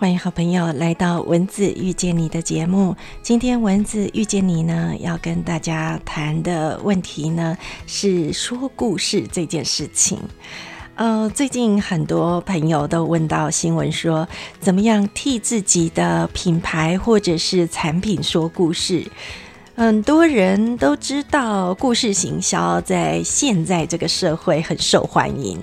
欢迎好朋友来到文字遇见你的节目。今天文字遇见你呢，要跟大家谈的问题呢是说故事这件事情。呃，最近很多朋友都问到新闻说，怎么样替自己的品牌或者是产品说故事？很多人都知道，故事行销在现在这个社会很受欢迎。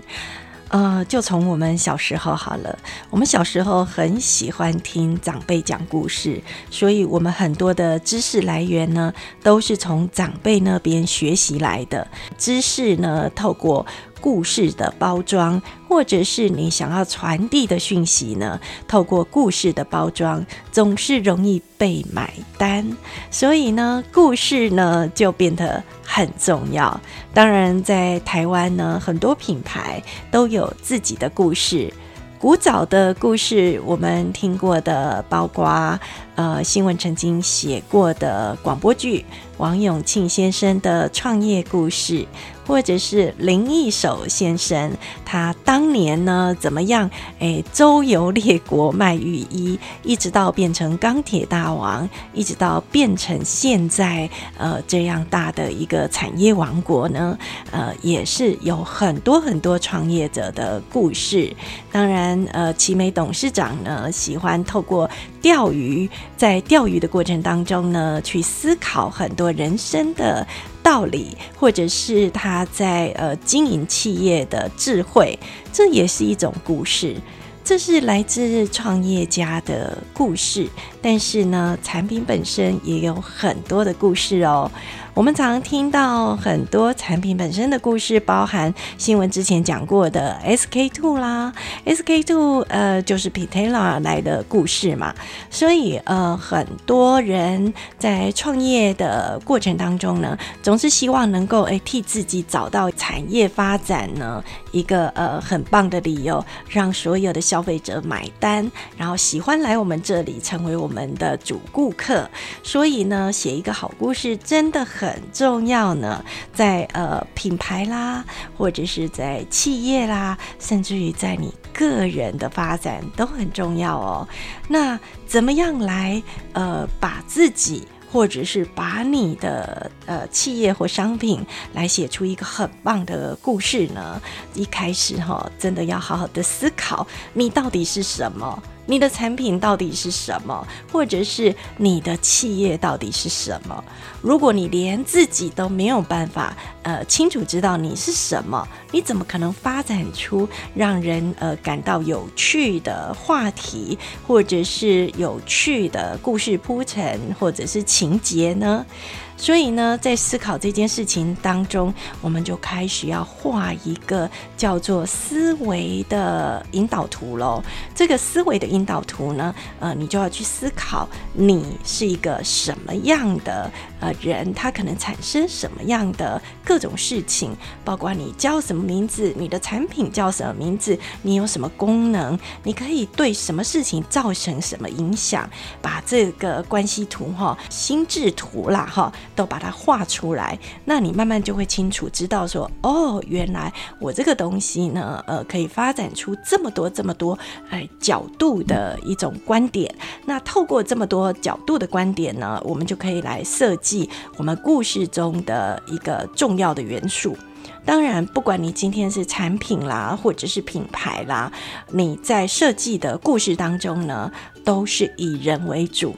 呃，就从我们小时候好了。我们小时候很喜欢听长辈讲故事，所以我们很多的知识来源呢，都是从长辈那边学习来的。知识呢，透过。故事的包装，或者是你想要传递的讯息呢？透过故事的包装，总是容易被买单，所以呢，故事呢就变得很重要。当然，在台湾呢，很多品牌都有自己的故事。古早的故事，我们听过的，包括呃新闻曾经写过的广播剧，王永庆先生的创业故事。或者是林一手先生，他当年呢怎么样？诶，周游列国卖浴衣，一直到变成钢铁大王，一直到变成现在呃这样大的一个产业王国呢？呃，也是有很多很多创业者的故事。当然，呃，奇美董事长呢喜欢透过钓鱼，在钓鱼的过程当中呢，去思考很多人生的。道理，或者是他在呃经营企业的智慧，这也是一种故事。这是来自创业家的故事，但是呢，产品本身也有很多的故事哦。我们常听到很多产品本身的故事，包含新闻之前讲过的 SK two 啦，SK two 呃就是 Pitella 来的故事嘛，所以呃很多人在创业的过程当中呢，总是希望能够诶替自己找到产业发展呢一个呃很棒的理由，让所有的消费者买单，然后喜欢来我们这里成为我们的主顾客，所以呢写一个好故事真的很。很重要呢，在呃品牌啦，或者是在企业啦，甚至于在你个人的发展都很重要哦。那怎么样来呃把自己？或者是把你的呃企业或商品来写出一个很棒的故事呢？一开始哈，真的要好好的思考，你到底是什么？你的产品到底是什么？或者是你的企业到底是什么？如果你连自己都没有办法呃清楚知道你是什么，你怎么可能发展出让人呃感到有趣的话题，或者是有趣的故事铺陈，或者是？情节呢？所以呢，在思考这件事情当中，我们就开始要画一个叫做思维的引导图喽。这个思维的引导图呢，呃，你就要去思考你是一个什么样的呃人，他可能产生什么样的各种事情，包括你叫什么名字，你的产品叫什么名字，你有什么功能，你可以对什么事情造成什么影响，把这个关系图哈、心智图啦哈。都把它画出来，那你慢慢就会清楚知道说，哦，原来我这个东西呢，呃，可以发展出这么多这么多哎角度的一种观点。那透过这么多角度的观点呢，我们就可以来设计我们故事中的一个重要的元素。当然，不管你今天是产品啦，或者是品牌啦，你在设计的故事当中呢，都是以人为主。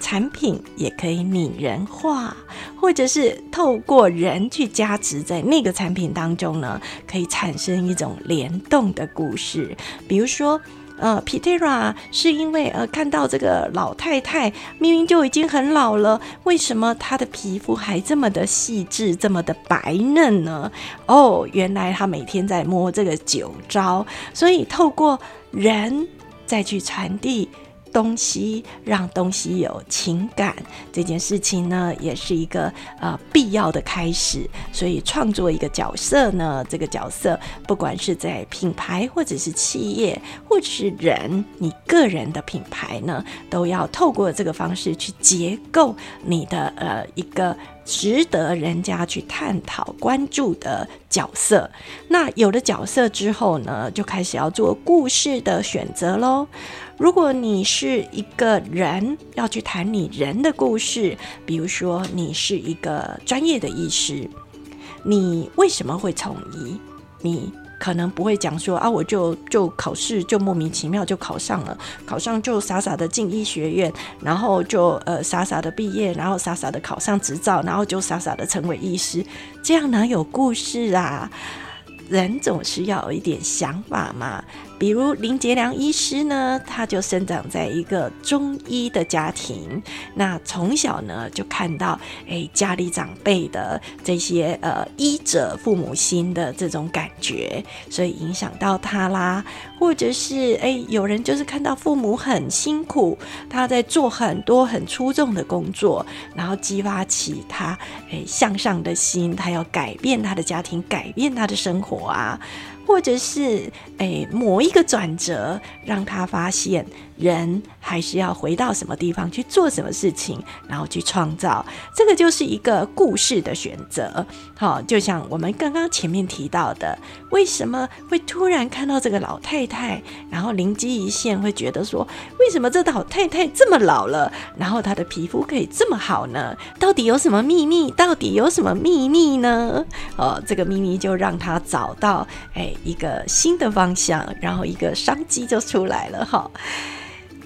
产品也可以拟人化，或者是透过人去加持在那个产品当中呢，可以产生一种联动的故事。比如说，呃，Pitera 是因为呃看到这个老太太明明就已经很老了，为什么她的皮肤还这么的细致，这么的白嫩呢？哦，原来她每天在摸这个酒糟，所以透过人再去传递。东西让东西有情感这件事情呢，也是一个呃必要的开始。所以创作一个角色呢，这个角色不管是在品牌或者是企业或者是人，你个人的品牌呢，都要透过这个方式去结构你的呃一个值得人家去探讨关注的角色。那有了角色之后呢，就开始要做故事的选择喽。如果你是一个人要去谈你人的故事，比如说你是一个专业的医师，你为什么会从医？你可能不会讲说啊，我就就考试就莫名其妙就考上了，考上就傻傻的进医学院，然后就呃傻傻的毕业，然后傻傻的考上执照，然后就傻傻的成为医师，这样哪有故事啊？人总是要有一点想法嘛。比如林杰良医师呢，他就生长在一个中医的家庭，那从小呢就看到哎家里长辈的这些呃医者父母心的这种感觉，所以影响到他啦。或者是哎有人就是看到父母很辛苦，他在做很多很出众的工作，然后激发起他哎向上的心，他要改变他的家庭，改变他的生活啊。或者是诶某一个转折，让他发现。人还是要回到什么地方去做什么事情，然后去创造，这个就是一个故事的选择。好，就像我们刚刚前面提到的，为什么会突然看到这个老太太，然后灵机一现，会觉得说，为什么这老太太这么老了，然后她的皮肤可以这么好呢？到底有什么秘密？到底有什么秘密呢？哦，这个秘密就让他找到哎一个新的方向，然后一个商机就出来了。哈。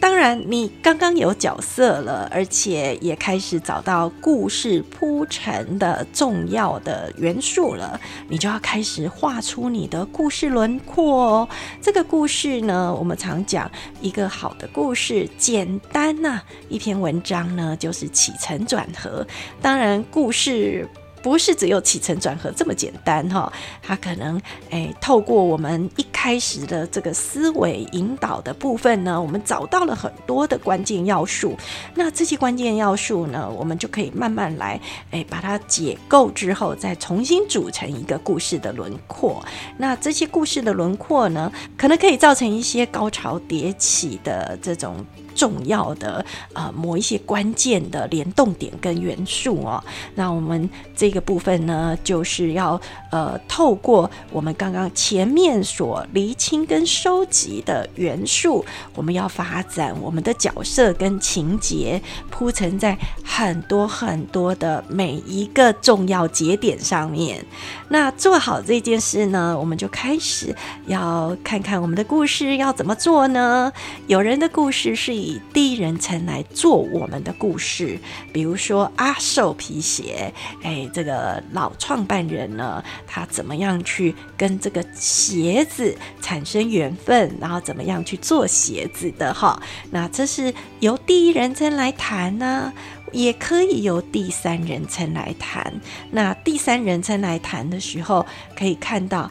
当然，你刚刚有角色了，而且也开始找到故事铺陈的重要的元素了，你就要开始画出你的故事轮廓哦。这个故事呢，我们常讲一个好的故事，简单呐，一篇文章呢就是起承转合。当然，故事。不是只有起承转合这么简单哈，它可能诶透过我们一开始的这个思维引导的部分呢，我们找到了很多的关键要素。那这些关键要素呢，我们就可以慢慢来诶把它解构之后，再重新组成一个故事的轮廓。那这些故事的轮廓呢，可能可以造成一些高潮迭起的这种。重要的呃，某一些关键的联动点跟元素哦，那我们这个部分呢，就是要呃，透过我们刚刚前面所厘清跟收集的元素，我们要发展我们的角色跟情节，铺陈在很多很多的每一个重要节点上面。那做好这件事呢，我们就开始要看看我们的故事要怎么做呢？有人的故事是。以第一人称来做我们的故事，比如说阿寿皮鞋，哎，这个老创办人呢，他怎么样去跟这个鞋子产生缘分，然后怎么样去做鞋子的哈？那这是由第一人称来谈呢，也可以由第三人称来谈。那第三人称来谈的时候，可以看到。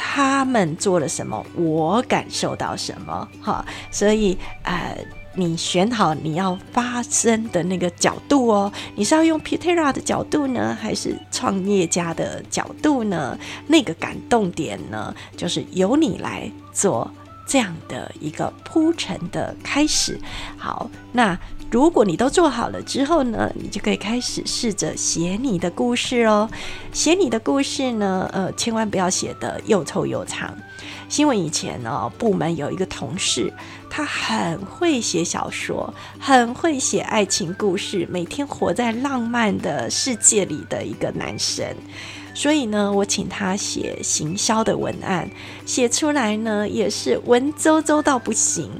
他们做了什么，我感受到什么，哈，所以呃，你选好你要发声的那个角度哦，你是要用 Petera 的角度呢，还是创业家的角度呢？那个感动点呢，就是由你来做这样的一个铺陈的开始。好，那。如果你都做好了之后呢，你就可以开始试着写你的故事哦。写你的故事呢，呃，千万不要写的又臭又长。新闻以前呢，部门有一个同事，他很会写小说，很会写爱情故事，每天活在浪漫的世界里的一个男生。所以呢，我请他写行销的文案，写出来呢也是文绉绉到不行，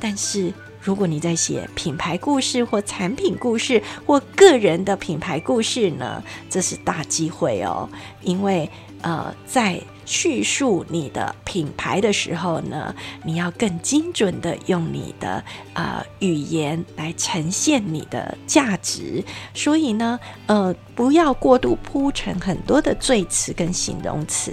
但是。如果你在写品牌故事或产品故事或个人的品牌故事呢，这是大机会哦，因为呃，在。叙述你的品牌的时候呢，你要更精准的用你的呃语言来呈现你的价值。所以呢，呃，不要过度铺陈很多的赘词跟形容词。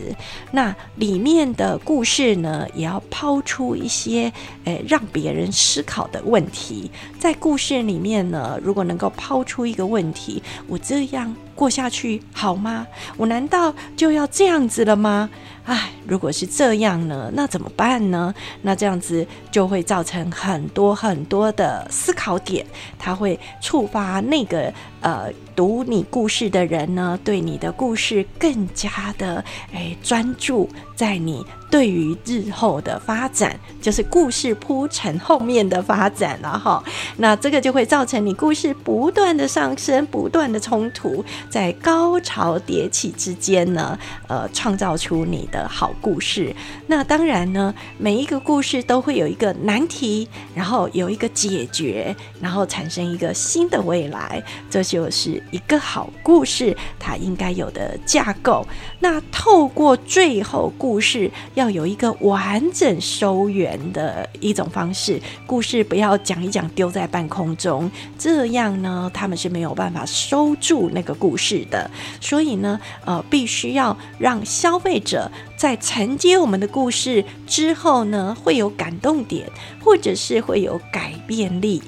那里面的故事呢，也要抛出一些诶让别人思考的问题。在故事里面呢，如果能够抛出一个问题，我这样。过下去好吗？我难道就要这样子了吗？唉，如果是这样呢，那怎么办呢？那这样子就会造成很多很多的思考点，它会触发那个呃读你故事的人呢，对你的故事更加的诶专注。在你对于日后的发展，就是故事铺陈后面的发展了哈。那这个就会造成你故事不断的上升，不断的冲突，在高潮迭起之间呢，呃，创造出你的好故事。那当然呢，每一个故事都会有一个难题，然后有一个解决，然后产生一个新的未来。这就是一个好故事它应该有的架构。那透过最后故故事要有一个完整收圆的一种方式，故事不要讲一讲丢在半空中，这样呢，他们是没有办法收住那个故事的。所以呢，呃，必须要让消费者在承接我们的故事之后呢，会有感动点，或者是会有改变力。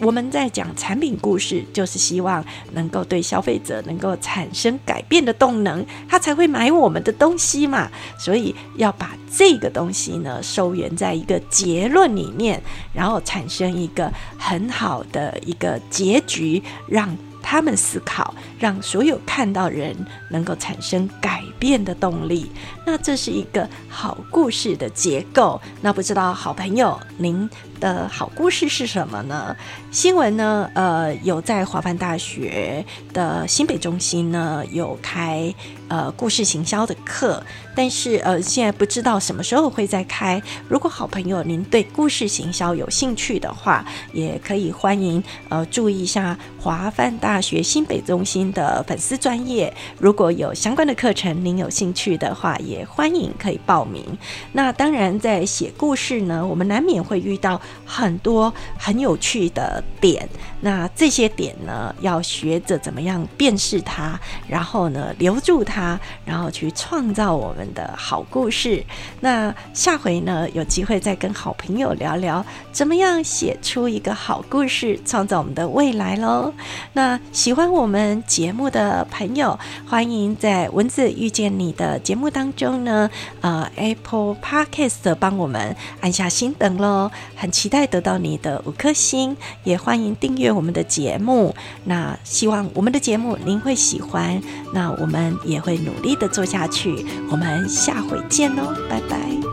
我们在讲产品故事，就是希望能够对消费者能够产生改变的动能，他才会买我们的东西嘛。所以要把这个东西呢收圆在一个结论里面，然后产生一个很好的一个结局，让他们思考，让所有看到人能够产生改变的动力。那这是一个好故事的结构。那不知道好朋友您。的好故事是什么呢？新闻呢？呃，有在华范大学的新北中心呢，有开呃故事行销的课，但是呃，现在不知道什么时候会再开。如果好朋友您对故事行销有兴趣的话，也可以欢迎呃注意一下华范大学新北中心的粉丝专业。如果有相关的课程您有兴趣的话，也欢迎可以报名。那当然，在写故事呢，我们难免会遇到。很多很有趣的点，那这些点呢，要学着怎么样辨识它，然后呢留住它，然后去创造我们的好故事。那下回呢，有机会再跟好朋友聊聊，怎么样写出一个好故事，创造我们的未来喽。那喜欢我们节目的朋友，欢迎在文字遇见你的节目当中呢，呃，Apple Podcast 帮我们按下心等喽，很期。待得到你的五颗星，也欢迎订阅我们的节目。那希望我们的节目您会喜欢，那我们也会努力的做下去。我们下回见喽，拜拜。